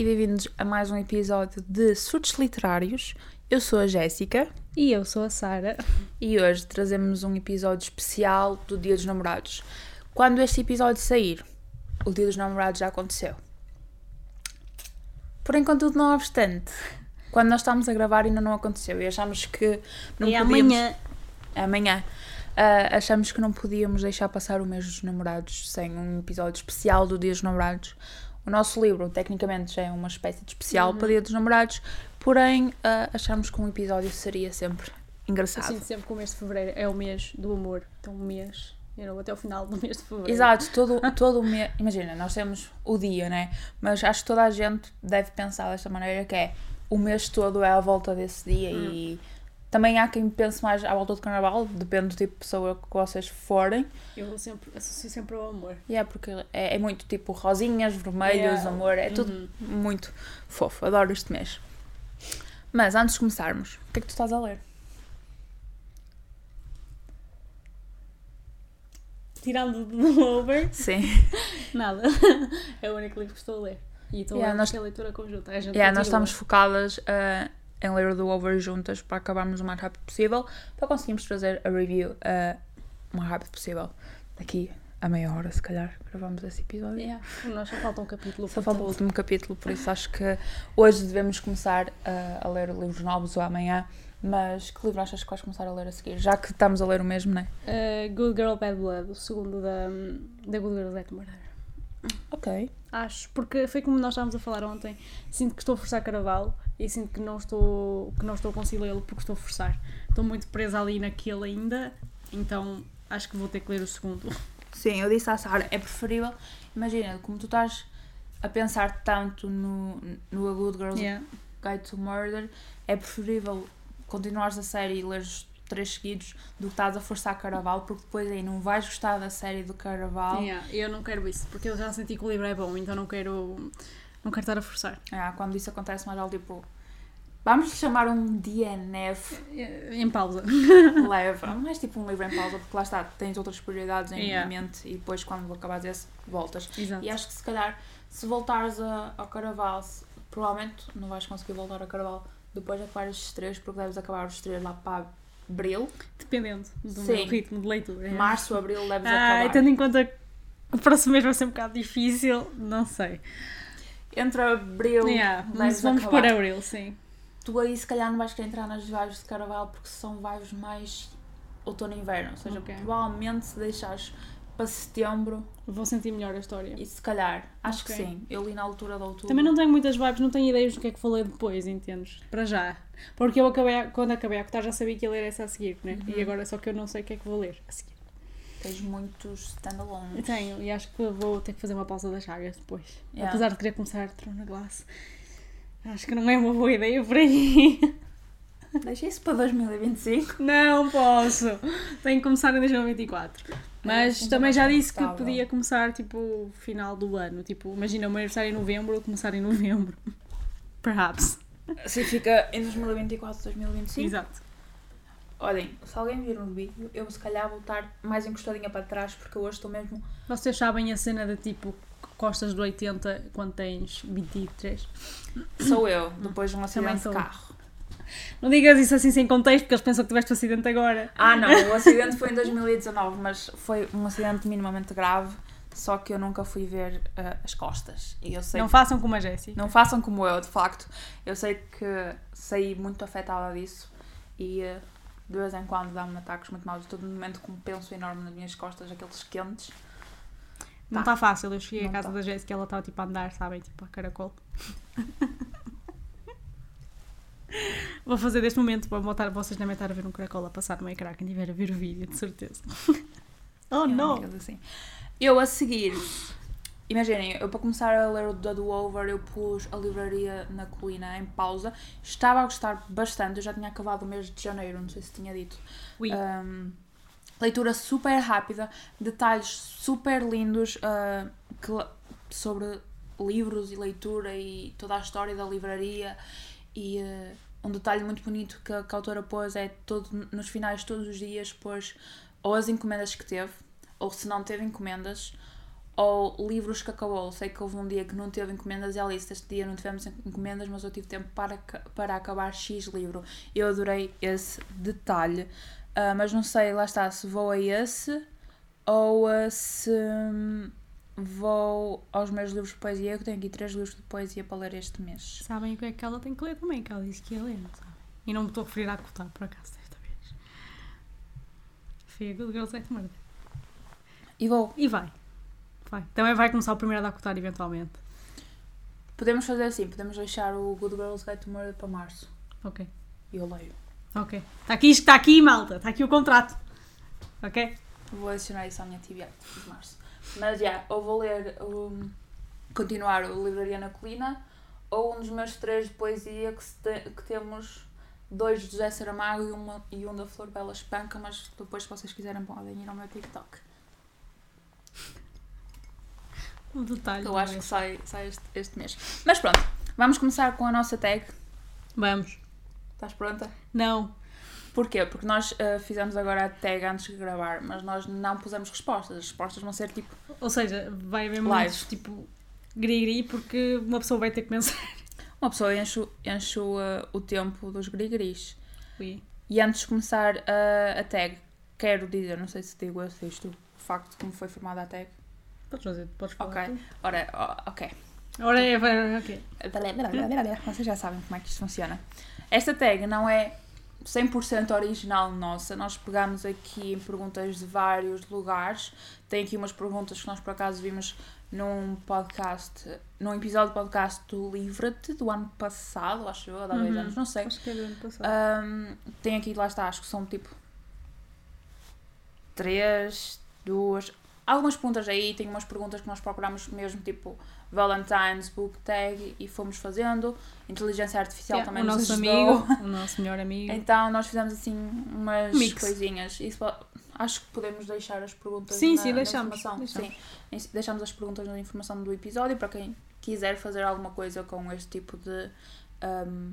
E bem-vindos a mais um episódio de Surtos Literários. Eu sou a Jéssica E eu sou a Sara. e hoje trazemos um episódio especial do Dia dos Namorados. Quando este episódio sair, o Dia dos Namorados já aconteceu. Porém, contudo, não obstante, quando nós estamos a gravar ainda não aconteceu e achamos que não e podíamos... amanhã. amanhã. Ah, achamos que não podíamos deixar passar o mês dos namorados sem um episódio especial do Dia dos Namorados. O nosso livro, tecnicamente, já é uma espécie de especial para o Dia dos Namorados, porém, ah, achamos que um episódio seria sempre Eu engraçado. sinto sempre que o mês de fevereiro é o mês do amor. Então, um mês. Eu até o final do mês de fevereiro. Exato, todo, todo o mês. Imagina, nós temos o dia, né? Mas acho que toda a gente deve pensar desta maneira: que é o mês todo é à volta desse dia e também há quem pense mais à volta do carnaval, depende do tipo de pessoa que vocês forem. Eu vou sempre, associo sempre ao amor. É porque é, é muito tipo rosinhas, vermelhos, Yeah. amor, é tudo Uhum. muito fofo. Adoro este mês. Mas antes de começarmos, o que é que tu estás a ler? Tirando do over, Sim. nada. É o único livro que estou a ler. E estou Yeah, a ler nós- é leitura conjunta. A gente Yeah, nós estamos focadas ah, em ler o do Over juntas para acabarmos o mais rápido possível, para conseguirmos trazer a review ah, o mais rápido possível. Daqui a meia hora, se calhar, gravamos esse episódio. Yeah, nós só falta um capítulo. Só falta o último capítulo, por isso acho que hoje devemos começar a, a ler livros novos ou amanhã. Mas que livro achas que vais começar a ler a seguir? Já que estamos a ler o mesmo, não é? uh, Good Girl Bad Blood, o segundo da, da Good Girl Bad Murder. Ok. Acho, porque foi como nós estávamos a falar ontem. Sinto que estou a forçar Caraval e sinto que não estou, que não estou a lê-lo porque estou a forçar. Estou muito presa ali naquele ainda, então acho que vou ter que ler o segundo. Sim, eu disse à Sara, é preferível. Imagina, como tu estás a pensar tanto no, no A Good Girl's Yeah. Guide to Murder, é preferível continuares a série e leres três seguidos do que estás a forçar Caraval, porque depois aí não vais gostar da série do Caraval. Yeah, Eu não quero isso, porque eu já senti que o livro é bom, então não quero, não quero estar a forçar. Ah, quando isso acontece, mais vale tipo. Vamos chamar um DNF Em pausa. Não é tipo um livro em pausa, porque lá está, tens outras prioridades em Yeah. mente e depois quando acabares esse, voltas. Exato. E acho que se calhar, se voltares a, ao Caraval, se- provavelmente não vais conseguir voltar ao Caraval depois de acabar estes três, porque deves acabar os três lá para abril. Dependendo do Sim. meu ritmo de leitura. yeah. Março, abril, deves Ai, acabar. tendo em conta que o próximo mês vai ser um bocado difícil, não sei. Entre abril, Yeah, mas vamos acabar. por abril, sim. Tu aí se calhar não vais querer entrar nas vibes de Caraval porque são vibes mais outono e inverno. Ou seja, Ok. provavelmente se deixares para setembro, Vou sentir melhor a história. e se calhar, acho Ok. que sim. Eu li na altura de outubro. Também não tenho muitas vibes, não tenho ideias do que é que vou ler depois, entendes? Para já. Porque eu acabei, quando acabei a contar já sabia que ia ler essa a seguir, né? Uhum. E agora só que eu não sei o que é que vou ler a seguir. Tens muitos standalones. tenho, e acho que vou ter que fazer uma pausa das chagas depois. Yeah. Apesar de querer começar Throne Glass. Acho que não é uma boa ideia por aí. Deixa isso para 2025. Não posso! Tenho que começar em 2024. Mas É, também já disse que podia começar tipo final do ano. Tipo, imagina o meu aniversário em novembro, eu começar em novembro. Perhaps. Assim fica em 2024, 2025. Exato. Olhem, se alguém vir um vídeo, eu se calhar vou estar mais encostadinha para trás porque eu hoje estou mesmo. Vocês sabem a cena de tipo costas do 80 quando tens 23? Sou eu, depois de um acidente de carro. Não digas isso assim sem contexto porque eles pensam que tiveste um acidente agora. Ah, não, o acidente foi em 2019, mas foi um acidente minimamente grave. Só que eu nunca fui ver ah, as costas. E eu sei Não façam como a Jessie. Não façam como eu, de facto. Eu sei que saí muito afetada disso e eh, de vez em quando dá-me ataques muito maus. Todo momento com um penso enorme nas minhas costas, aqueles quentes. Não Tá. está fácil. Eu cheguei à casa tá. da Jessie e ela estava tipo a andar, sabem? Tipo a caracol. Vou fazer deste momento para botar vocês devem estar a ver um caracol a passar no ecrã. Quem tiver a ver o vídeo, de certeza. oh não! assim. Eu a seguir, imaginem, eu para começar a ler o Do Over, eu pus a livraria na colina em pausa. Estava a gostar bastante, eu já tinha acabado o mês de janeiro, não sei se tinha dito. Ui. Um, leitura super rápida, detalhes super lindos uh, que- sobre livros e leitura e toda a história da livraria e uh, um detalhe muito bonito que a, que a autora pôs é todo, nos finais de todos os dias pôs ou as encomendas que teve ou se não teve encomendas ou livros que acabou. Sei que houve um dia que não teve encomendas e ela disse: Este dia não tivemos encomendas, mas eu tive tempo para, para acabar X livro. Eu adorei esse detalhe, Ah, mas não sei, lá está, se vou a esse ou ah, se vou aos meus livros de poesia. Eu tenho aqui três livros de poesia para ler este mês. Sabem o que é que ela tem que ler também, que ela disse que ia ler, não sabem? E não me estou a referir a cotar, por acaso, desta vez. Foi a Good Girls Murder. E vou. E vai. Vai. Também vai começar o primeiro a dar cotar, eventualmente. Podemos fazer assim: podemos deixar o Good Girls Guide to Murder para março. Ok. E eu leio. Ok. Está aqui, está aqui, malta. Está aqui o contrato. Ok? Vou adicionar isso à minha atividade de março. Mas já, ou vou ler, um, continuar o Livraria na Colina, ou um dos meus três de poesia que, te- que temos dois de José Saramago e, uma, e um da Flor Bela Espanca, mas depois, se vocês quiserem, podem ir ao meu TikTok. Um detalhe. Eu acho que sai, sai este, este mês. Mas pronto, vamos começar com a nossa tag. Vamos. Estás pronta? Não. Porquê? Porque nós ah, fizemos agora a tag antes de gravar, mas nós não pusemos respostas. As respostas vão ser tipo Ou seja, vai haver muitos, tipo, grigri, porque uma pessoa vai ter que pensar. Uma pessoa enche, o- enche uh, o tempo dos grigris. E antes de começar a, a tag, quero dizer, não sei se digo eu, se isto, o facto de como foi formada a tag. Podes fazer, podes falar. Ok. tu. Ora, ok. Ora ok. Vocês já sabem como é que isto funciona. Esta tag não é 100% original nossa. Nós pegamos aqui em perguntas de vários lugares. Tem aqui umas perguntas que nós por acaso vimos num podcast, num episódio do podcast do Livra-te do ano passado, acho eu, há dois Uhum. anos, não sei. Acho que é do ano passado. Um, tem aqui, lá está, acho que são tipo três, duas, algumas perguntas aí, tem umas perguntas que nós procuramos mesmo, tipo Valentine's Book Tag e fomos fazendo. Inteligência Artificial Yeah, também o nos nosso ajudou. amigo, o nosso melhor amigo. Então nós fizemos assim umas Mix. coisinhas. Isso, acho que podemos deixar as perguntas Sim, na, sim, deixamos, informação. deixamos. Sim, deixamos as perguntas na informação do episódio para quem quiser fazer alguma coisa com este tipo de um,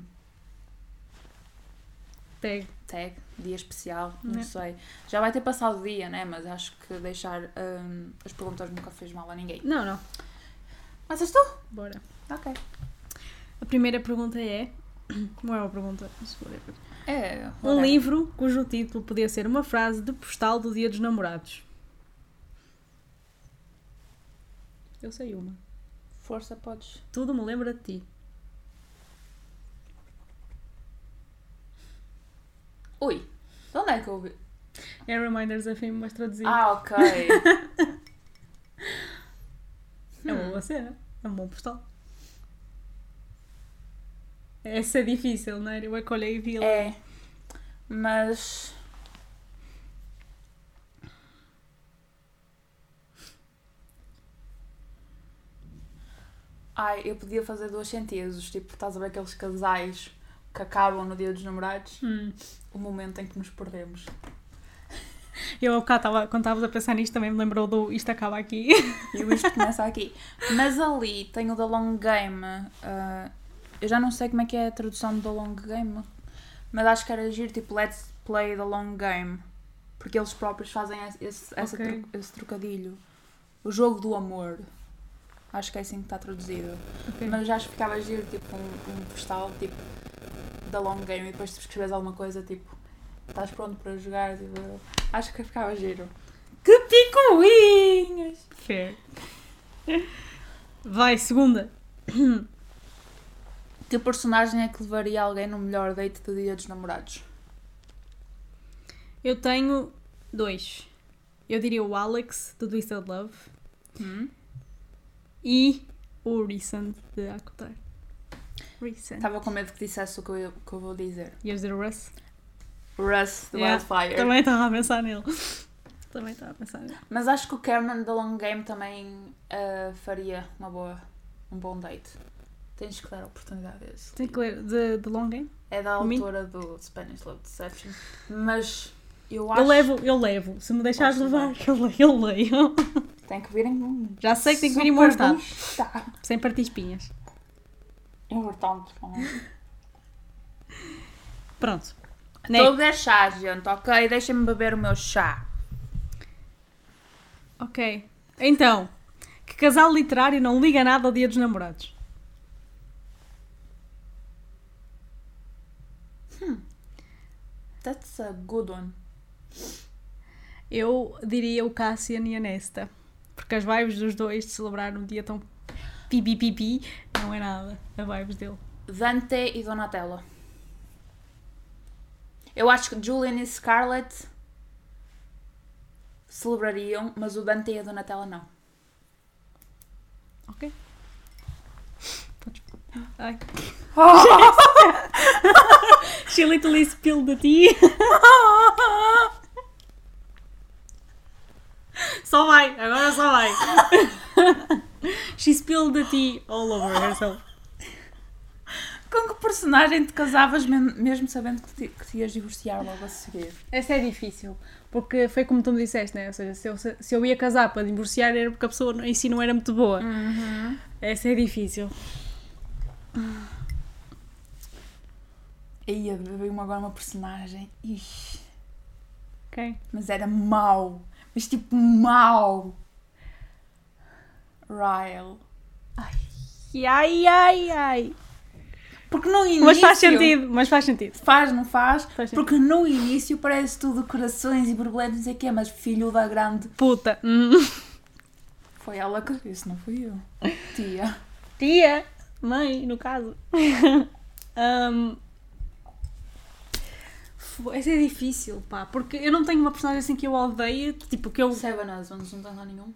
Tag. tag, dia especial, não Né. sei. Já vai ter passado o dia, né? Mas acho que deixar hum, as perguntas nunca fez mal a ninguém. Não, não. Mas és tu? Bora. Ok. A primeira pergunta é. Não é uma pergunta. É. Um livro cujo título podia ser uma frase de postal do Dia dos Namorados. Eu sei uma. Força, podes. Tudo me lembra de ti. Ui, de onde é que eu vi? É Reminders FM, mas traduzido. Ah, ok. É uma boa cena. É um bom postal. Essa é difícil, não é? Eu é que olhei e vi é. Mas. Ai, eu podia fazer dois sentidos. Tipo, estás a ver aqueles casais que acabam no dia dos namorados? Hum. O momento em que nos perdemos. Eu há bocado, tava, quando estavas a pensar nisto, também me lembrou do Isto Acaba Aqui. E o isto começa aqui. Mas ali tem o The Long Game. ah, eu já não sei como é que é a tradução do The Long Game. Mas acho que era giro, tipo, Let's Play the Long Game. Porque eles próprios fazem esse, esse, essa Ok. tro- esse trocadilho. O jogo do amor. Acho que é assim que está traduzido. Ok. Mas acho que ficava giro, tipo, um, um postal, tipo, da long game e depois se escreves alguma coisa, tipo, estás pronto para jogar, tipo, acho que ficava giro. Que picuinhas! Fair. Vai, segunda. Que personagem é que levaria alguém no melhor date do dia dos namorados? Eu tenho dois. Eu diria o Alex, do Twisted Love, Hum? e o Recent, de Acotar. Recent. Estava com medo que dissesse o que eu, que eu vou dizer. Ias dizer o Russ? Russ, the Yeah, Wildfire. Também estava a pensar nele. Também estava a pensar nele. Mas acho que o Cameron da Long Game também ah, faria uma boa, um bom date. Tens que dar a oportunidade a esse. Tem que ler The, the Long Game? É da autora do Spanish Love Deception. Mas eu acho Eu levo, eu levo. Se me deixares levar, eu leio. Eu leio. tem que vir em. Já sei que tem que vir em bom estado. Sem partir espinhas. Importante. Pronto. Estou a beber chá, gente, ok? Deixem-me beber o meu chá. Ok. Então, Que casal literário não liga nada ao dia dos namorados? That's a good one. Eu diria o Cassian e a Nesta. Porque as vibes dos dois de celebrar um dia tão pipi pipi não é nada. A vibes dele. Dante e Donatello. Eu acho que Julian e Scarlett celebrariam, mas o Dante e a Donatella não. Ok? Podes- Ai. She literally spilled the tea. Só vai, agora só vai. She spilled the tea all over herself. Com que personagem te casavas mesmo sabendo que te, que te ias divorciar logo a seguir? Essa é difícil, porque foi como tu me disseste, né? Ou seja, se eu, se eu ia casar para divorciar era porque a pessoa em si não era muito boa. Essa é difícil. Aí veio-me agora uma personagem. Ixi, Ok? mas era mau. Mas tipo mau. Ryle. Ai, ai, ai, ai. Porque no início. Mas faz sentido, mas faz sentido. Faz, não faz? Faz sentido. Porque no início parece tudo corações e borboletas, não sei o quê, mas filho da grande. Puta. Foi ela que disse, não fui eu. Tia. Tia, mãe, no caso. Fo- Essa é difícil, pá, porque eu não tenho uma personagem assim que eu odeio, tipo, que eu... Seven Husbands, não tens lá nenhum?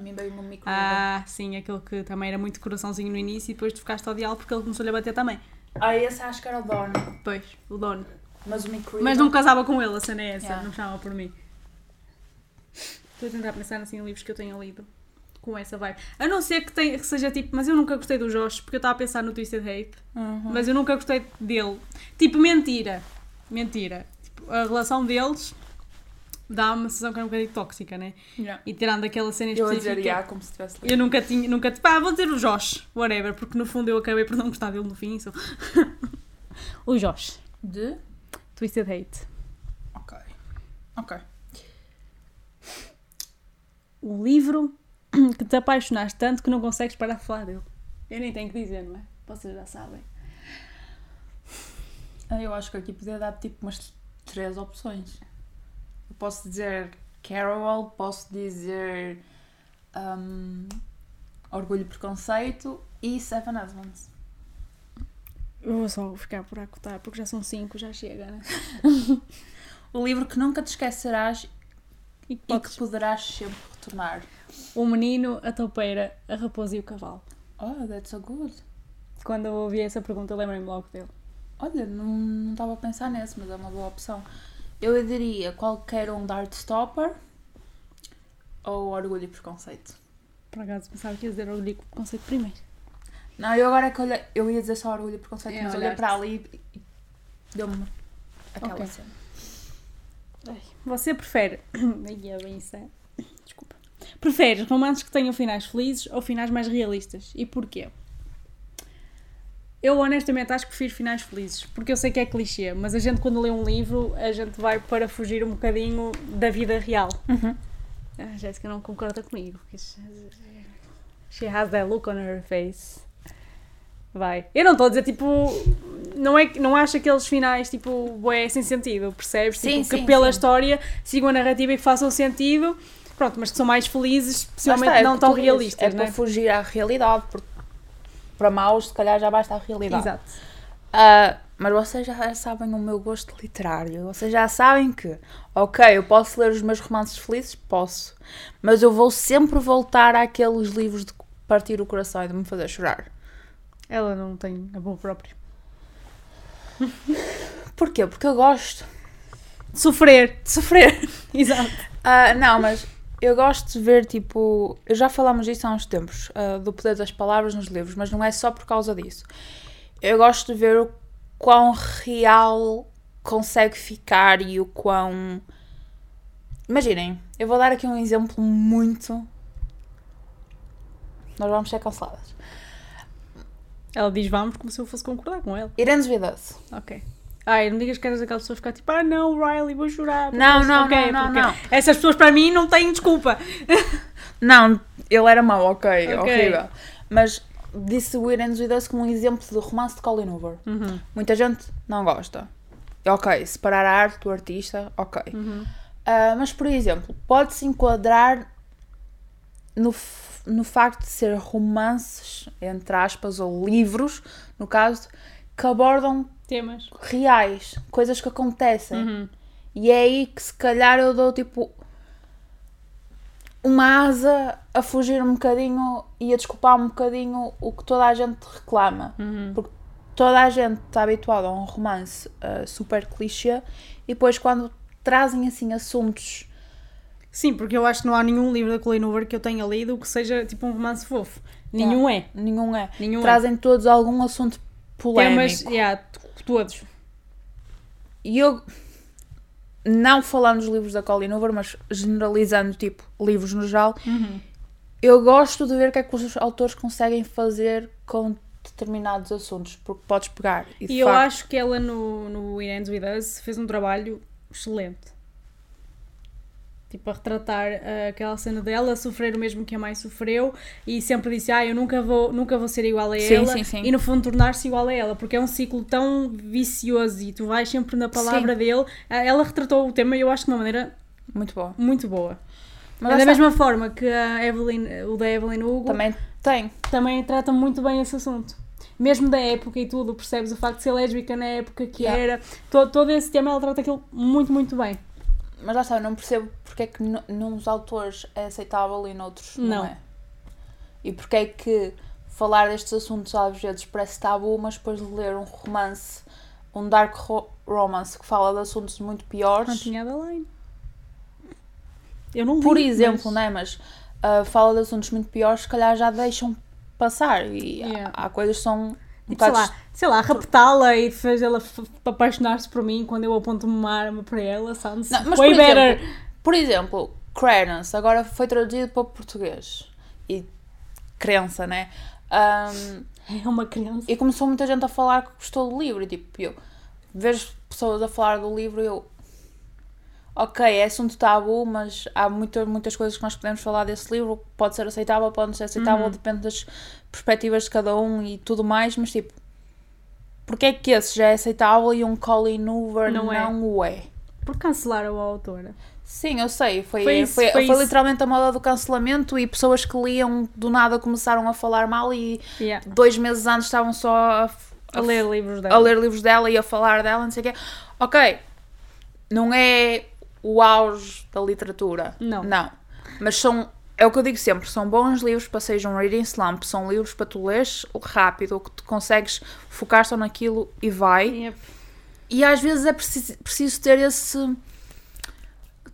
A mim veio uma micro. Ah, sim, aquele que também era muito coraçãozinho no início e depois tu ficaste a odiá-lo porque ele começou-lhe a bater também. Ah, esse acho que era o Don. Pois, o dono. Mas o micro. Mas não casava com ele, a cena é essa, Yeah. não chama por mim. Estou a tentar pensar assim, em livros que eu tenha lido com essa vibe. A não ser que, tenha, que seja tipo, mas eu nunca gostei do Josh, porque eu estava a pensar no Twisted Hate. Uhum. Mas eu nunca gostei dele. Tipo, mentira. Mentira. Tipo, a relação deles dá uma sensação que é um bocadinho tóxica, né? Yeah. E tirando aquela cena Eu a específica. dizer yeah, como se tivesse lido. Eu nunca tinha, nunca, tipo, ah, vou dizer o Josh, whatever, porque no fundo eu acabei por não gostar dele no fim. So. o Josh. De? Twisted Hate. Ok. Ok. O livro que te apaixonaste tanto que não consegues parar de falar dele. Eu nem tenho que dizer, não é? Vocês já sabem. Ah, Eu acho que aqui podia dar tipo umas três opções. Posso dizer Carol, posso dizer hum, Orgulho e Preconceito e Seven Husbands. Eu vou só ficar por acotar, porque já são cinco, já chega, né? O livro que nunca te esquecerás E que e que poderás sempre retornar. O menino, a toupeira, a raposa e o cavalo. Oh, that's so good. Quando eu ouvi essa pergunta, lembrei-me logo dele. Olha, não não estava a pensar nesse, mas é uma boa opção. Eu diria qualquer um da Stopper ou Orgulho e Preconceito. Por acaso pensava que ia dizer orgulho com conceito primeiro. Não, eu agora é que olhei, eu ia dizer só Orgulho e Preconceito, É, mas olhei para ali e e deu-me aquela Ok. cena. Você prefere. Ai, é bem isso é. Desculpa. Preferes romances que tenham finais felizes ou finais mais realistas? E porquê? Eu honestamente acho que prefiro finais felizes, porque eu sei que é clichê, mas a gente quando lê um livro, a gente vai para fugir um bocadinho da vida real. Uhum. A Jéssica não concorda comigo. porque She has that look on her face. Vai. Eu não estou a dizer tipo. Não, é, que- não acho aqueles finais tipo. Bué, sem sentido, percebes? Sim, tipo, que sim, pela sim. história sigam a narrativa e que façam sentido. Pronto, mas que são mais felizes, Lá possivelmente está, é não que tão realistas, É não para é? fugir à realidade, porque para maus, se calhar, já basta a realidade. Exato. Ah, mas vocês já sabem o meu gosto literário. Vocês já sabem que, ok, eu posso ler os meus romances felizes? Posso. Mas eu vou sempre voltar àqueles livros de partir o coração e de me fazer chorar. Ela não tem amor próprio. Porquê? Porque eu gosto De sofrer. de sofrer. Exato. Ah, não, mas eu gosto de ver, tipo. Já falámos disso há uns tempos, ah, do poder das palavras nos livros, mas não é só por causa disso. Eu gosto de ver o quão real consegue ficar e o quão. Imaginem, eu vou dar aqui um exemplo muito. Nós vamos ser canceladas. Ela diz vamos como se eu fosse concordar com ela. Irene Vidas. Ok. Ai, não digas que eras aquelas pessoas ficar tipo, ah não, Riley, vou chorar. Não, não, ok, não, não, porque não. Essas pessoas para mim não têm desculpa. Não, ele era mau, ok, Ok. horrível. Mas disse o It Ends With Us como um exemplo de romance de Colin Hoover. Uhum. Muita gente não gosta. Ok, separar a arte do artista, ok. Uhum. Ah, mas, por exemplo, pode-se enquadrar no, no facto de ser romances, entre aspas, ou livros, no caso, que abordam Temas. reais, coisas que acontecem. Uhum. E é aí que se calhar eu dou tipo uma asa a fugir um bocadinho e a desculpar um bocadinho o que toda a gente reclama. Uhum. Porque toda a gente está habituada a um romance ah, super clichê e depois quando trazem assim assuntos. Sim, porque eu acho que não há nenhum livro da Colleen Hoover que eu tenha lido que seja tipo um romance fofo. Nenhum é. Nenhum é. Nenhum trazem todos algum assunto é. polémico. Temas, yeah, todos. E eu, não falando dos livros da Colleen Hoover, mas generalizando, tipo, livros no geral, Uhum. eu gosto de ver o que é que os autores conseguem fazer com determinados assuntos, porque podes pegar e, E eu facto, acho que ela no, no It Ends With Us fez um trabalho excelente. Tipo, a retratar ah, aquela cena dela, sofrer o mesmo que a mãe sofreu e sempre disse, ah, eu nunca vou, nunca vou ser igual a Sim, ela sim, sim. e no fundo tornar-se igual a ela, porque é um ciclo tão vicioso e tu vais sempre na palavra dele. Ela retratou o tema eu acho de uma maneira muito bom. muito boa. Mas da mesma forma que a Evelyn, o da Evelyn Hugo também tem. também trata muito bem esse assunto. Mesmo da época e tudo, percebes o facto de ser lésbica na época que Yeah. era. Todo, todo esse tema ela trata aquilo muito, muito bem. Mas lá está, eu não percebo porque é que n- nuns autores é aceitável e noutros não, Não. é. E porque é que falar destes assuntos às vezes parece tabu, mas depois de ler um romance, um dark ro- romance que fala de assuntos muito piores, Cantinha da Line. Eu não li, por exemplo, mas- né? Mas ah, fala de assuntos muito piores, se calhar já deixam passar. E há- Yeah. há, coisas que são Tipo, sei lá, sei lá, raptá-la e fazê-la apaixonar-se por mim quando eu aponto uma arma para ela, sounds Não, mas way por better. exemplo, por exemplo, Credence agora foi traduzido para o português. E crença, né? Ahm, É uma criança. e começou muita gente a falar que gostou do livro. E tipo, eu vejo pessoas a falar do livro e eu. Ok, é assunto tabu, mas há muitas, muitas coisas que nós podemos falar desse livro. Pode ser aceitável, pode não ser aceitável, Uhum. depende das perspectivas de cada um e tudo mais. Mas tipo, porque é que esse já é aceitável e um Colin Hoover Não não, é. o é? Por cancelaram a autora. Sim, eu sei. Foi, Foi foi, isso, foi, foi isso. literalmente a moda do cancelamento e pessoas que liam do nada começaram a falar mal e Yeah. dois meses antes estavam só a, A ler livros dela. a ler livros dela e a falar dela, não sei o quê. Ok, não é o auge da literatura. Não. Não. Mas são, é o que eu digo sempre, são bons livros para seja um reading slump, são livros para tu leres rápido, que tu consegues focar só naquilo e vai. Yep. E às vezes é preciso, preciso ter esse.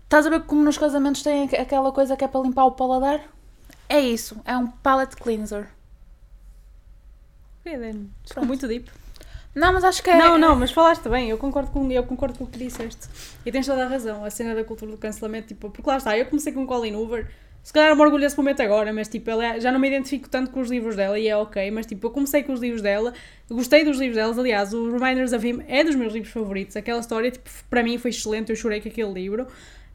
Estás a ver como nos casamentos tem aqu- aquela coisa que é para limpar o paladar? É isso, é um palate cleanser. Ficou muito deep. Não, mas acho que é. Não, não, mas falaste bem, eu concordo com, eu concordo com o que disseste. E tens toda a razão, a cena da cultura do cancelamento, tipo, porque lá está, eu comecei com Colin Hoover, se calhar me orgulho desse momento agora, mas tipo, ela é- já não me identifico tanto com os livros dela e é ok, mas tipo, eu comecei com os livros dela, gostei dos livros delas, aliás, o Reminders of Him é dos meus livros favoritos, aquela história, tipo, para mim foi excelente, eu chorei com aquele livro,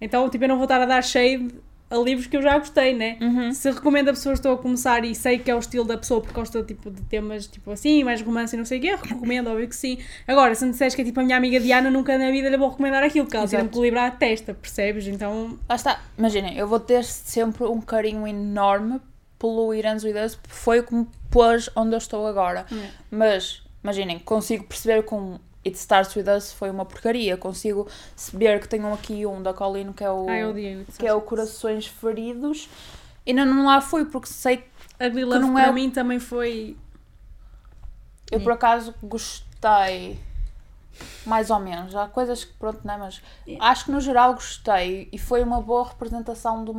então, tipo, eu não vou estar a dar shade a livros que eu já gostei, né? Uhum. Se recomendo a pessoas que estão a começar e sei que é o estilo da pessoa porque gosta tipo, de temas tipo assim, mais romance e não sei o quê, recomendo, óbvio que sim. Agora, se me disseres que é tipo a minha amiga Diana, nunca na vida lhe vou recomendar aquilo, porque ela com o livro à testa, percebes? Então, Lá está. Imaginem, eu vou ter sempre um carinho enorme pelo Irãs With Us, porque foi como pôs onde eu estou agora. É. Mas, imaginem, consigo perceber que um It Starts With Us foi uma porcaria. Consigo saber que tenham aqui um da Colin que é o, ai, eu odiei que é o Corações Feridos. E não, não lá fui, porque sei que A Love não para é- mim também foi. eu por acaso gostei. Mais ou menos. Há coisas que, pronto, não é? Mas Yeah. acho que no geral gostei e foi uma boa representação de.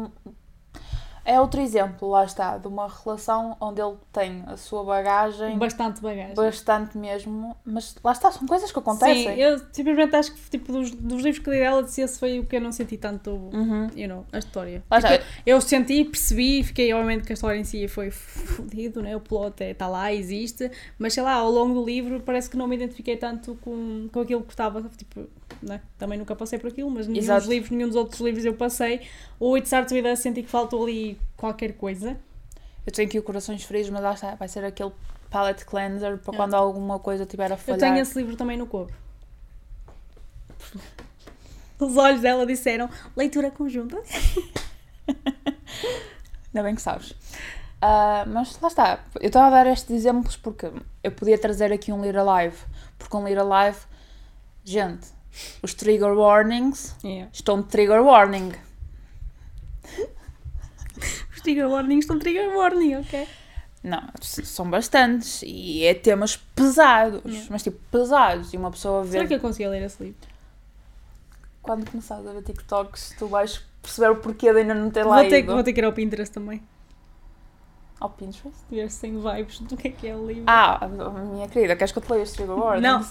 É outro exemplo, lá está, de uma relação onde ele tem a sua bagagem bastante bagagem. bastante mesmo, mas lá está, são coisas que acontecem. Sim, eu simplesmente acho que tipo, dos, dos livros que li dela, disse esse foi o que eu não senti tanto, Uhum. you know, a história. Lá está. Porque eu senti, percebi, fiquei obviamente que a história em si foi fodido, né? o plot está lá, existe, mas sei lá, ao longo do livro parece que não me identifiquei tanto com, com aquilo que estava, tipo, né? também nunca passei por aquilo, mas nenhum Exato. dos livros, nenhum dos outros livros eu passei. O It's Hard to Us senti que faltou ali qualquer coisa. Eu tenho aqui o Corações Frios, mas lá está, vai ser aquele palette cleanser para É. quando alguma coisa tiver a Eu falhar. tenho esse livro também no couro. Os olhos dela disseram leitura conjunta. Ainda bem que sabes. Ah, mas lá está, eu estava a dar estes exemplos porque eu podia trazer aqui um Ler Alive, porque um Ler Alive, gente, os trigger warnings Yeah. estão de trigger warning. Os trigger warnings estão trigger warning, ok? Não, são bastantes e é temas pesados, Yeah. mas tipo pesados. E uma pessoa vê. Será que eu conseguia ler esse livro? Quando começares a ver TikToks, tu vais perceber o porquê de ainda não ter lá ter, ido vou ter que ir ao Pinterest também. ao Pinterest. Ver se tem vibes do que é que é o livro. Ah, minha querida, queres que eu te leia os trigger warnings? Não.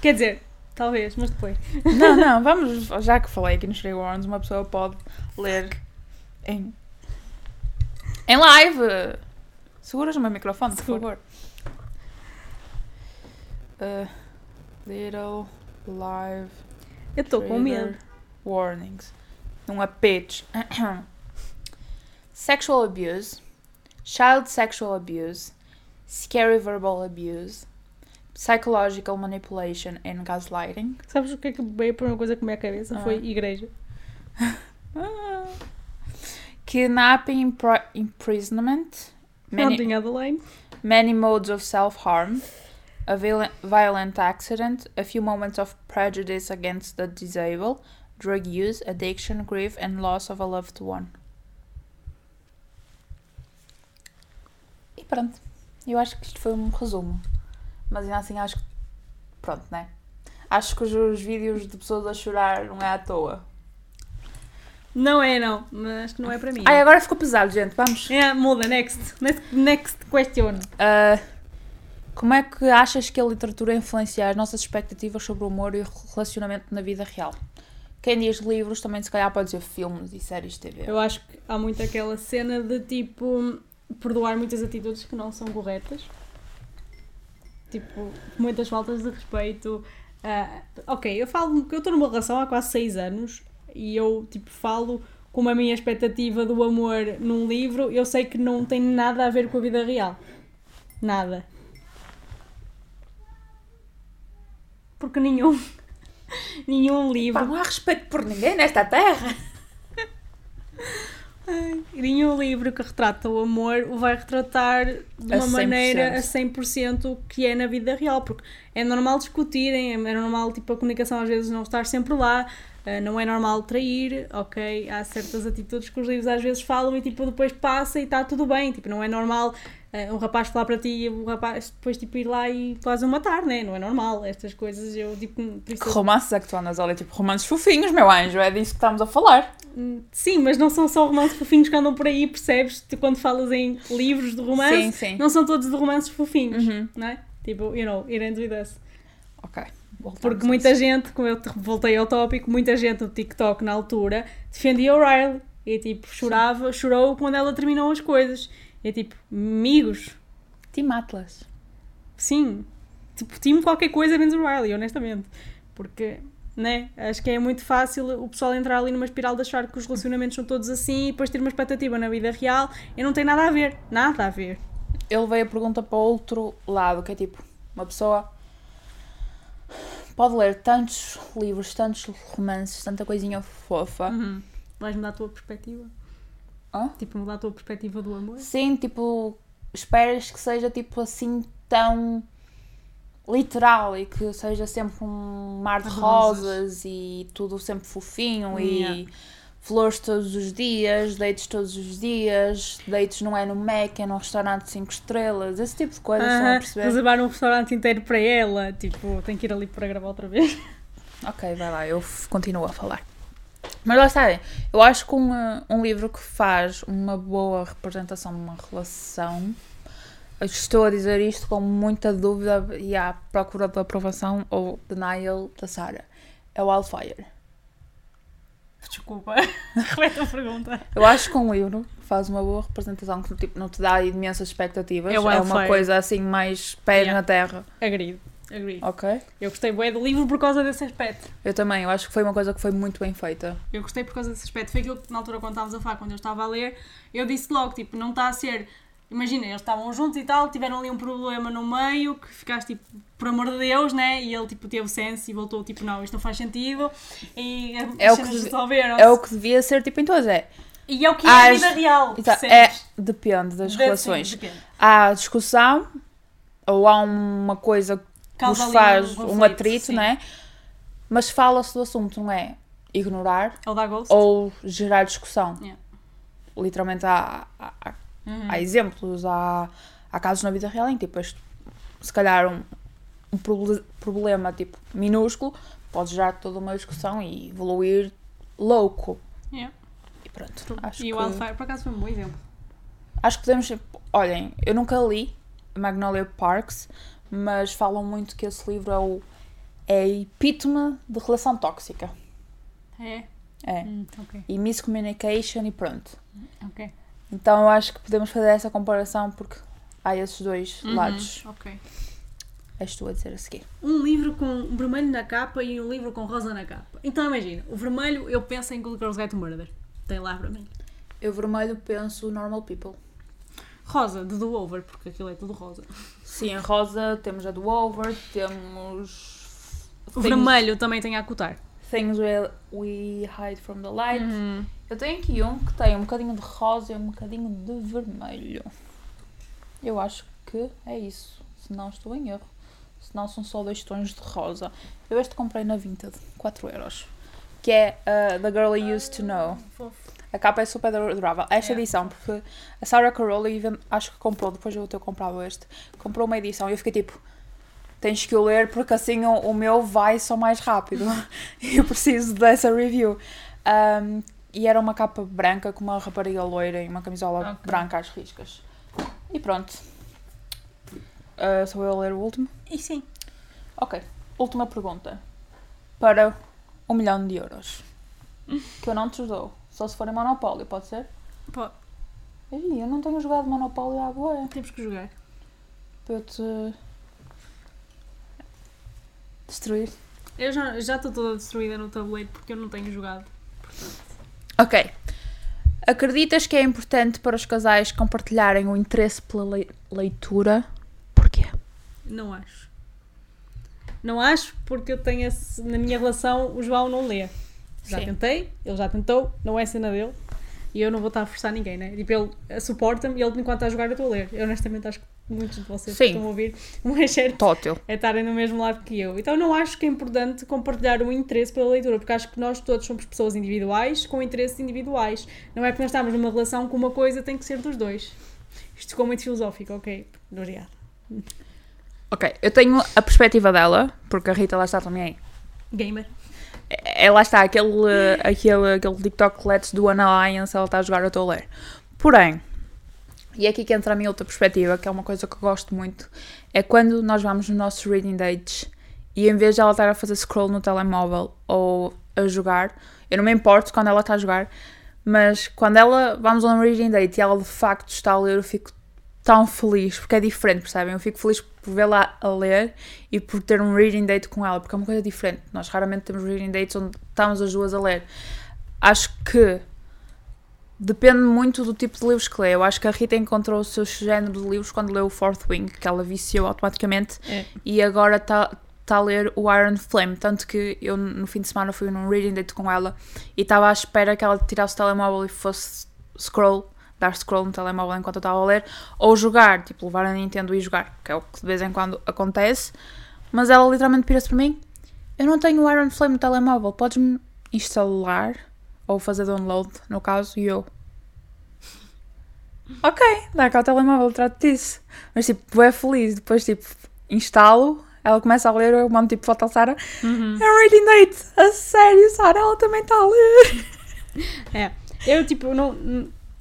Quer dizer, talvez, mas depois. Não, não, vamos, já que falei aqui nos Trigger Warnings, uma pessoa pode ler em, em live. Seguras o meu microfone, por Seguro. favor. Uh, little live Eu estou com medo. warnings. Numa pitch. sexual abuse, child sexual abuse, scary verbal abuse, psychological manipulation and gaslighting. Sabes o que é que veio a primeira coisa que me à cabeça? Ah. Foi igreja. Ah. Kidnapping, impri- imprisonment, many, Adeline. many modes of self-harm, a violent accident, a few moments of prejudice against the disabled, drug use, addiction, grief, and loss of a loved one. E pronto. Eu acho que isto foi um resumo. Mas ainda assim acho que. Pronto, né? Acho que os, os vídeos de pessoas a chorar não é à toa. Não é, não. Mas acho que não é para mim. Ai, agora ficou pesado, gente. Vamos. É, muda, next. Next, next question. Ah, como é que achas que a literatura influencia as nossas expectativas sobre o humor e o relacionamento na vida real? Quem diz livros também se calhar pode dizer filmes e séries de TV. Eu acho que há muito aquela cena de tipo perdoar muitas atitudes que não são corretas. Tipo, muitas faltas de respeito. Ah, ok, eu falo que eu estou numa relação há quase seis anos e eu tipo falo como a minha expectativa do amor num livro, eu sei que não tem nada a ver com a vida real. Nada. Porque nenhum nenhum livro Pá, não há respeito por ninguém nesta terra. Ai, nenhum livro que retrata o amor o vai retratar de A uma 100%. maneira a 100% que é na vida real, porque é normal discutirem, é normal tipo, a comunicação às vezes não estar sempre lá, eh, não é normal trair, ok? Há certas atitudes que os livros às vezes falam e tipo, depois passa e está tudo bem, tipo, não é normal eh, um rapaz falar para ti e o rapaz depois tipo, ir lá e quase o matar, né? Não é normal, estas coisas eu tipo, Que romances é que tu andas a ler? Tipo, romances fofinhos, meu anjo. É disso que estamos a falar. Hum, Sim, mas não são só romances fofinhos que andam por aí, percebes? Tu, quando falas em livros de romance, Sim, sim. não são todos de romances fofinhos, Uhum. não é? Tipo, you know, it ends with us. Ok. voltamos Porque muita gente, como eu te voltei ao tópico, muita gente no TikTok na altura defendia o Riley e tipo, chorava, chorou quando ela terminou as coisas. E tipo, amigos, Team Atlas. sim, tipo, time qualquer coisa menos o Riley, honestamente. Porque, né, acho que é muito fácil o pessoal entrar ali numa espiral de achar que os relacionamentos são todos assim e depois ter uma expectativa na vida real e não tem nada a ver. Nada a ver. Eu levei a pergunta para outro lado, que é tipo, uma pessoa pode ler tantos livros, tantos romances, tanta coisinha fofa. Uhum. Vais mudar a tua perspectiva? Hã? Tipo, mudar a tua perspectiva do amor? Sim, tipo, esperas que seja tipo assim tão literal e que seja sempre um mar de Rosas. rosas e tudo sempre fofinho Yeah. e flores todos os dias, dates todos os dias, dates não é no Mac, é num restaurante de 5 estrelas, esse tipo de coisas, estão a Aham, perceber? Reservar um restaurante inteiro para ela, tipo, tem que ir ali para gravar outra vez. Ok, vai lá, eu continuo a falar. Mas lá está, eu acho que um, um livro que faz uma boa representação de uma relação, estou a dizer isto com muita dúvida e à procura de aprovação ou denial da Sara, é o Wildfire. Desculpa, repete a pergunta. Eu acho que um livro faz uma boa representação, que tipo, não te dá imensas expectativas, É é, uma coisa assim mais pés Yeah. na terra. Agrido. Agree. Ok? Eu gostei bué do livro por causa desse aspecto. Eu também, eu acho que foi uma coisa que foi muito bem feita. Eu gostei por causa desse aspecto. Foi aquilo que na altura quando estávamos a falar, quando eu estava a ler, eu disse logo, tipo, não está a ser. Imagina, eles estavam juntos e tal, tiveram ali um problema no meio, que ficaste tipo, por amor de Deus, né? E ele tipo teve senso e voltou tipo, não, isto não faz sentido. E as É o que- resolveram. É o que devia ser tipo em todas, é. E é o que é a vida real. Exa- É, depende das Deve- relações. sim, depende. Há discussão, ou há uma coisa Causa nos faz um, conflito, atrito, sim. né? Mas fala-se do assunto, não é? Ignorar Ou gerar discussão. Yeah. Literalmente há, há, Uhum. há exemplos, há, há casos na vida real em que tipo, este- se calhar um, um proble- problema tipo minúsculo pode gerar toda uma discussão e evoluir louco. Yeah. E pronto. Acho E o Wildfire, por acaso, foi um bom exemplo. acho que podemos. Olhem, eu nunca li Magnolia Parks, mas falam muito que esse livro é o é a epítome de relação tóxica. É? É. Hum, ok, E miscommunication e pronto. ok. Então eu acho que podemos fazer essa comparação porque há esses dois Uhum, lados. Ok. És tu a dizer a seguir. Um livro com vermelho na capa e um livro com rosa na capa. Então imagina, o vermelho eu penso em Good Girls Guide to Murder. Tem lá mim. Eu vermelho penso normal people. Rosa, de Do Over, porque aquilo é tudo rosa. Sim, em rosa temos a do over, temos. O vermelho também tem a acotar. Things we, we hide from the light. Uhum. Eu tenho aqui um que tem um bocadinho de rosa e um bocadinho de vermelho. Eu acho que é isso. Se não estou em erro. Se não são só dois tons de rosa. Eu este comprei na Vinted, 4 euros. Que é uh, The Girl I Used to Know. Fofo. A capa é super adorável. Esta É. edição, porque a Sarah Carol even, acho que comprou, depois de eu ter comprado este, comprou uma edição e eu fiquei tipo, tens que o ler porque assim o, o meu vai só mais rápido. e eu preciso dessa review. Um, e era uma capa branca com uma rapariga loira e uma camisola Ok. branca às riscas. E pronto. Uh, sou eu a ler o último? E sim. Ok. Última pergunta. Para um milhão de euros. Que eu não te dou. Só se for em Monopólio, pode ser? Pô, Ih, eu não tenho jogado Monopólio à boa. temos que jogar. Para eu te. destruir. Eu já já estou toda destruída no tabuleiro porque eu não tenho jogado. Ok. Acreditas que é importante para os casais compartilharem o interesse pela lei- leitura? Porquê? Não acho. Não acho porque eu tenho esse, na minha relação o João não lê. Já Sim. tentei, ele já tentou, não é cena dele. E eu não vou estar a forçar ninguém, né? Tipo, ele suporta-me e ele enquanto está a jogar eu estou a ler. Eu honestamente acho que muitos de vocês que Sim. estão a ouvir, o mais certo Tótil. é estarem no mesmo lado que eu. Então não acho que é importante compartilhar o interesse pela leitura, porque acho que nós todos somos pessoas individuais com interesses individuais. Não é que nós estamos numa relação com uma coisa, tem que ser dos dois. Isto ficou muito filosófico, ok? Obrigada. Ok, eu tenho a perspectiva dela, porque a Rita lá está também. Gamer. É, lá está, aquele, aquele, aquele TikTok Let's do An Alliance, ela está a jogar, eu estou a ler. Porém, e é aqui que entra a minha outra perspectiva, que é uma coisa que eu gosto muito, é quando nós vamos nos nossos reading dates e em vez de ela estar a fazer scroll no telemóvel ou a jogar, eu não me importo quando ela está a jogar, mas quando ela vamos a um reading date e ela de facto está a ler, eu fico tão feliz, porque é diferente, percebem? Eu fico feliz por vê-la a ler e por ter um reading date com ela, porque é uma coisa diferente. Nós raramente temos reading dates onde estamos as duas a ler. Acho que depende muito do tipo de livros que lê. Eu acho que a Rita encontrou o seu género de livros quando leu o Fourth Wing, que ela viciou automaticamente, É. e agora está tá a ler o Iron Flame. Tanto que eu no fim de semana fui num reading date com ela e estava à espera que ela tirasse o telemóvel e fosse scroll, dar scroll no telemóvel enquanto eu estava a ler, ou jogar, tipo levar a Nintendo e jogar, que é o que de vez em quando acontece. Mas ela literalmente pira-se para mim: Eu não tenho o Iron Flame no telemóvel, podes-me instalar ou fazer download, no caso, e eu. Ok, dá cá o telemóvel, trato disso. Mas tipo, é feliz. Depois, tipo, instalo, ela começa a ler, eu mando tipo foto à Sara. Uhum. É um reading date! A sério, Sara, ela também está a ler. É. Eu, tipo, não,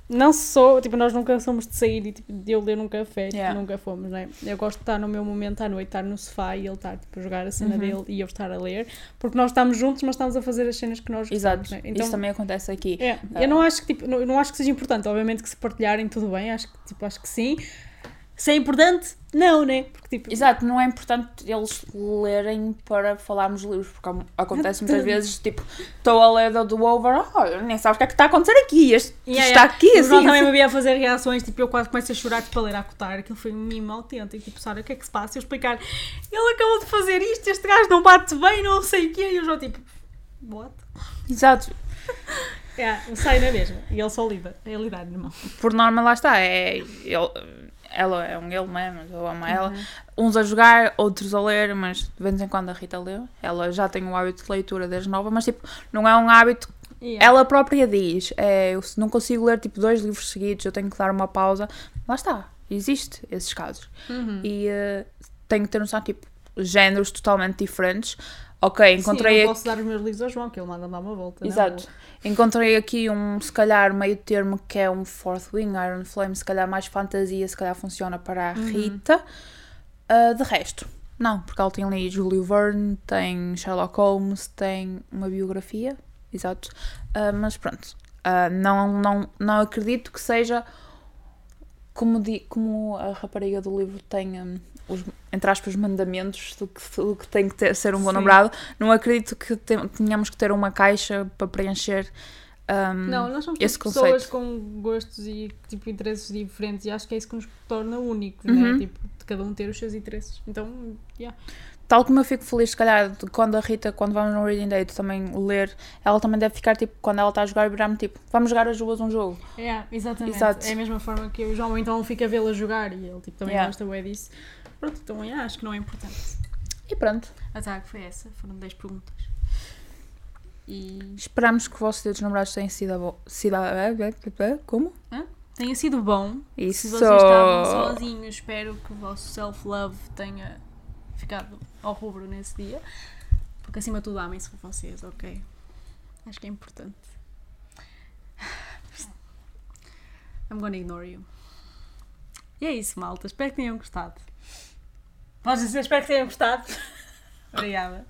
não sou, tipo, nós nunca somos de sair e tipo, de eu ler num café, tipo, Yeah. nunca fomos, né? Eu gosto de estar no meu momento à noite, estar no sofá e ele estar, tipo, a jogar a cena Uhum. dele e eu estar a ler, porque nós estamos juntos, mas estamos a fazer as cenas que nós Exato, gostamos, né? Então, isso também acontece aqui. é, eu não acho que, tipo, não, não acho que seja importante, obviamente que se partilharem tudo bem, acho que, tipo, acho que sim, Se é importante, não, né? Porque tipo. Exato, não é importante eles lerem para falarmos livros, porque acontece muitas vezes, tipo, estou a ler do over, oh, nem sabes o que é que está a acontecer aqui, este Yeah, está yeah. aqui, João assim, também assim. me via fazer reações, tipo, eu quase começo a chorar tipo, a ler a acotar. Aquilo foi um mimo autêntico. Tipo, Sara, o que é que se passa? Eu explicar, ele acabou de fazer isto, este gajo não bate bem, não sei o quê. E o João, tipo, what? Exato, Yeah, sai na mesma. E ele só lida. É lidar, irmão. por norma lá está, é ele, ela é um ele mesmo, eu amo ela. Uhum. Uns a jogar, outros a ler, mas de vez em quando a Rita lê. Ela já tem o hábito de leitura desde nova, mas tipo, não é um hábito Yeah. Ela própria diz, é, eu se não consigo ler tipo dois livros seguidos, eu tenho que dar uma pausa. Lá está, existe esses casos. Uhum. E eh, tenho que ter noção, tipo, géneros totalmente diferentes. Ok, encontrei Sim, eu não aqui. posso dar os meus livros ao João, que ele manda dar uma volta. na Exato. boa. Encontrei aqui um, se calhar, meio termo que é um Fourth Wing, Iron Flame, se calhar mais fantasia, se calhar funciona para a Uhum. Rita. Ah, de resto, não, porque ela tem ali Julio Verne, tem Sherlock Holmes, tem uma biografia, exato. Ah, mas pronto, ah, não, não, não acredito que seja como, di, como a rapariga do livro tem hum, os, entre aspas, mandamentos do que, do que tem que ter- ser um bom Sim. namorado. Não acredito que te- tenhamos que ter uma caixa para preencher. hum, Não, nós somos pessoas conceito. com gostos e tipo, interesses diferentes e acho que é isso que nos torna únicos, Uhum. né? Tipo, de cada um ter os seus interesses. Então, yeah. Tal como eu fico feliz, se calhar, quando a Rita, quando vamos no Reading Date também ler, ela também deve ficar tipo, quando ela está a jogar, virar-me tipo, vamos jogar as duas um jogo. Yeah, exatamente. Exato. É a mesma forma que o João então fica a vê-la jogar e ele tipo, também Yeah. gosta bem disso. Pronto, então yeah, acho que não é importante. E pronto. A tag foi essa, foram 10 perguntas. E Esperamos que o vosso dia dos namorados tenha sido, a bo- sido a- Como? tenha sido bom. Isso. Se vocês estavam sozinhos, espero que o vosso self-love tenha ficado ao rubro nesse dia. Porque acima de tudo amem-se por vocês, ok? Acho que é importante. I'm gonna ignore you. E é isso, malta. Espero que tenham gostado. Podes dizer, espero que tenham gostado. Obrigada.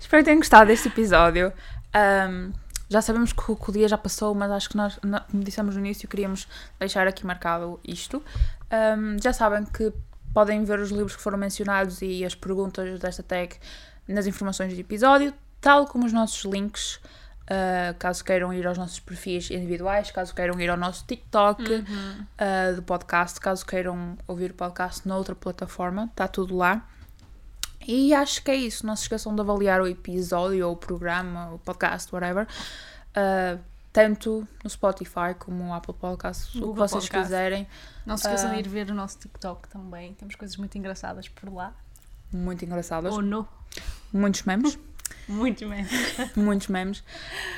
Espero que tenham gostado deste episódio. Ahm, já sabemos que o, que o dia já passou, mas acho que nós, como dissemos no início, queríamos deixar aqui marcado isto. Ahm, já sabem que podem ver os livros que foram mencionados e as perguntas desta tag nas informações do episódio, tal como os nossos links. Ah, caso queiram ir aos nossos perfis individuais, caso queiram ir ao nosso TikTok ah, do podcast, caso queiram ouvir o podcast noutra plataforma, está tudo lá. E acho que é isso. Não se esqueçam de avaliar o episódio, ou o programa, o podcast, whatever. Uh, tanto no Spotify como no Apple Podcasts, o que vocês Podcast. quiserem. Não se esqueçam de ir ver o nosso TikTok também. Temos coisas muito engraçadas por lá. Muito engraçadas. Ou não. Muitos memes. Muito bem. muitos memes.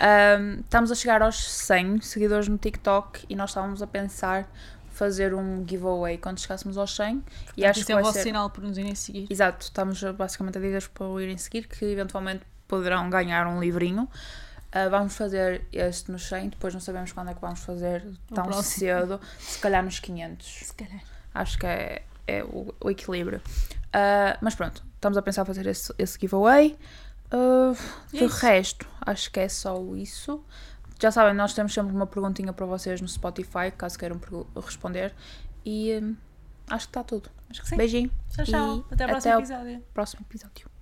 Um, estamos a chegar aos 100 seguidores no TikTok e nós estávamos a pensar fazer um giveaway quando chegássemos aos 100. e acho Isso que é o vosso ser... sinal por nos irem seguir. Exato, estamos basicamente a dizer para o irem seguir que eventualmente poderão ganhar um livrinho. Ah, vamos fazer este nos 100, depois não sabemos quando é que vamos fazer tão cedo, se calhar nos 500. Se calhar. Acho que é, é o, o equilíbrio. Ah, mas pronto, estamos a pensar fazer esse, esse giveaway. Uh, resto, acho que é só isso. Já sabem, nós temos sempre uma perguntinha para vocês no Spotify, caso queiram responder. E hum, acho que está tudo. Acho que sim. Beijinho. Tchau, tchau. Até, próximo até episódio. o próximo episódio.